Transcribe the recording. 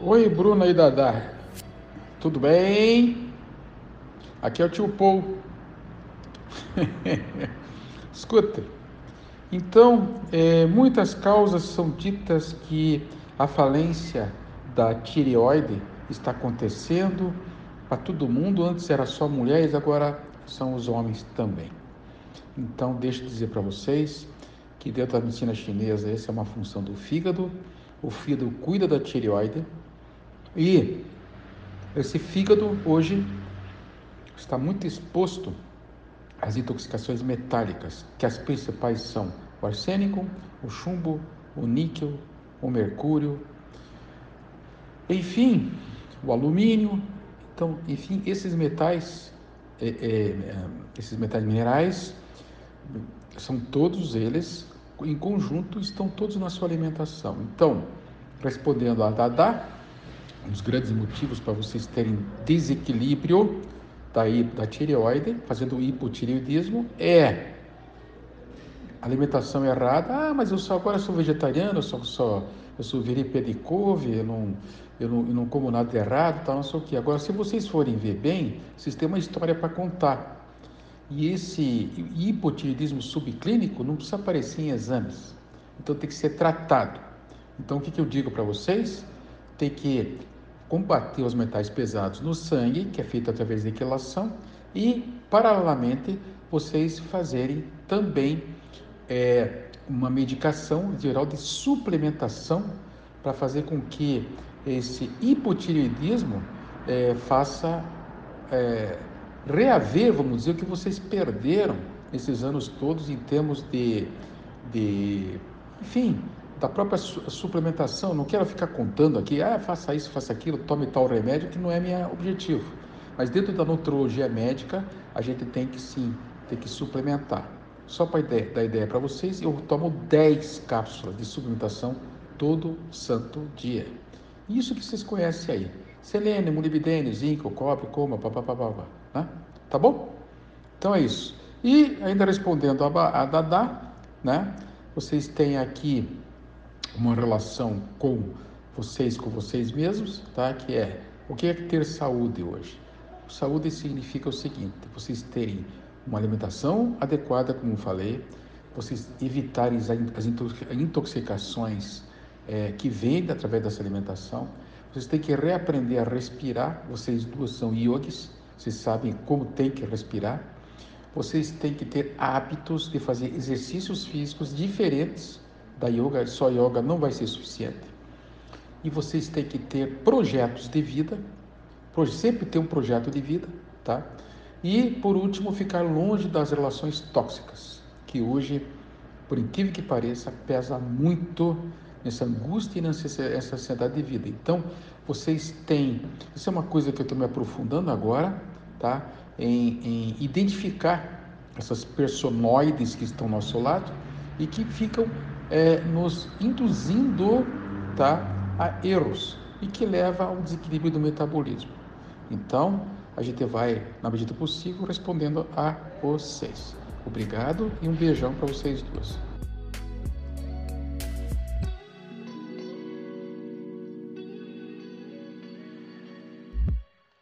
Oi, Bruna e Dadá. Tudo bem? Aqui é o tio Paul. Escuta, então, é, muitas causas são ditas que a falência da tireoide está acontecendo para todo mundo. Antes era só mulheres, agora são os homens também. Então, deixa eu dizer para vocês que dentro da medicina chinesa essa é uma função do fígado. O fígado cuida da tireoide e esse fígado hoje está muito exposto às intoxicações metálicas, que as principais são o arsênico, o chumbo, o níquel, o mercúrio, enfim, o alumínio. Então, enfim, esses metais, é, é, esses metais minerais, são todos eles em conjunto, estão todos na sua alimentação. Então, respondendo a Dada, um dos grandes motivos para vocês terem desequilíbrio da, da tireoide, fazendo hipotireoidismo, é alimentação errada. Ah, mas eu só agora sou vegetariano, eu só, só eu sou virei pé de couve, eu não, eu não, eu não como nada errado, tal, não sei o que. Agora, se vocês forem ver bem, vocês têm uma história para contar. E esse hipotireoidismo subclínico não precisa aparecer em exames. Então tem que ser tratado. Então o que, que eu digo para vocês? Tem que combater os metais pesados no sangue, que é feito através da quilação, e paralelamente vocês fazerem também é, uma medicação geral de suplementação para fazer com que esse hipotireoidismo é, faça é, reaver, vamos dizer, o que vocês perderam esses anos todos em termos de, de enfim, da própria suplementação. Não quero ficar contando aqui, ah, faça isso, faça aquilo, tome tal remédio, que não é meu objetivo. Mas dentro da nutrologia médica, a gente tem que sim, tem que suplementar. Só para dar ideia para vocês, eu tomo 10 cápsulas de suplementação todo santo dia. Isso que vocês conhecem aí. Selênio, molibdênio, zinco, cobre, coma, papapá, né? Tá bom? Então é isso. E ainda respondendo a, a Dada, né? Vocês têm aqui uma relação com vocês, com vocês mesmos, tá? Que é o que é ter saúde hoje? Saúde significa o seguinte: vocês terem uma alimentação adequada, como falei, vocês evitarem as intoxicações é, que vêm através dessa alimentação. Vocês têm que reaprender a respirar. Vocês duas são yogis, vocês sabem como tem que respirar. Vocês têm que ter hábitos de fazer exercícios físicos diferentes da yoga. Só yoga não vai ser suficiente. E vocês têm que ter projetos de vida. Sempre ter um projeto de vida, tá? E, por último, ficar longe das relações tóxicas, que hoje, por incrível que pareça, pesa muito nessa angústia e nessa ansiedade de vida. Então, vocês têm, isso é uma coisa que eu estou me aprofundando agora, tá? Em, em, identificar essas personoides que estão ao nosso lado e que ficam é, nos induzindo, tá? A erros e que leva ao desequilíbrio do metabolismo. Então, a gente vai, na medida possível, respondendo a vocês. Obrigado e um beijão para vocês duas.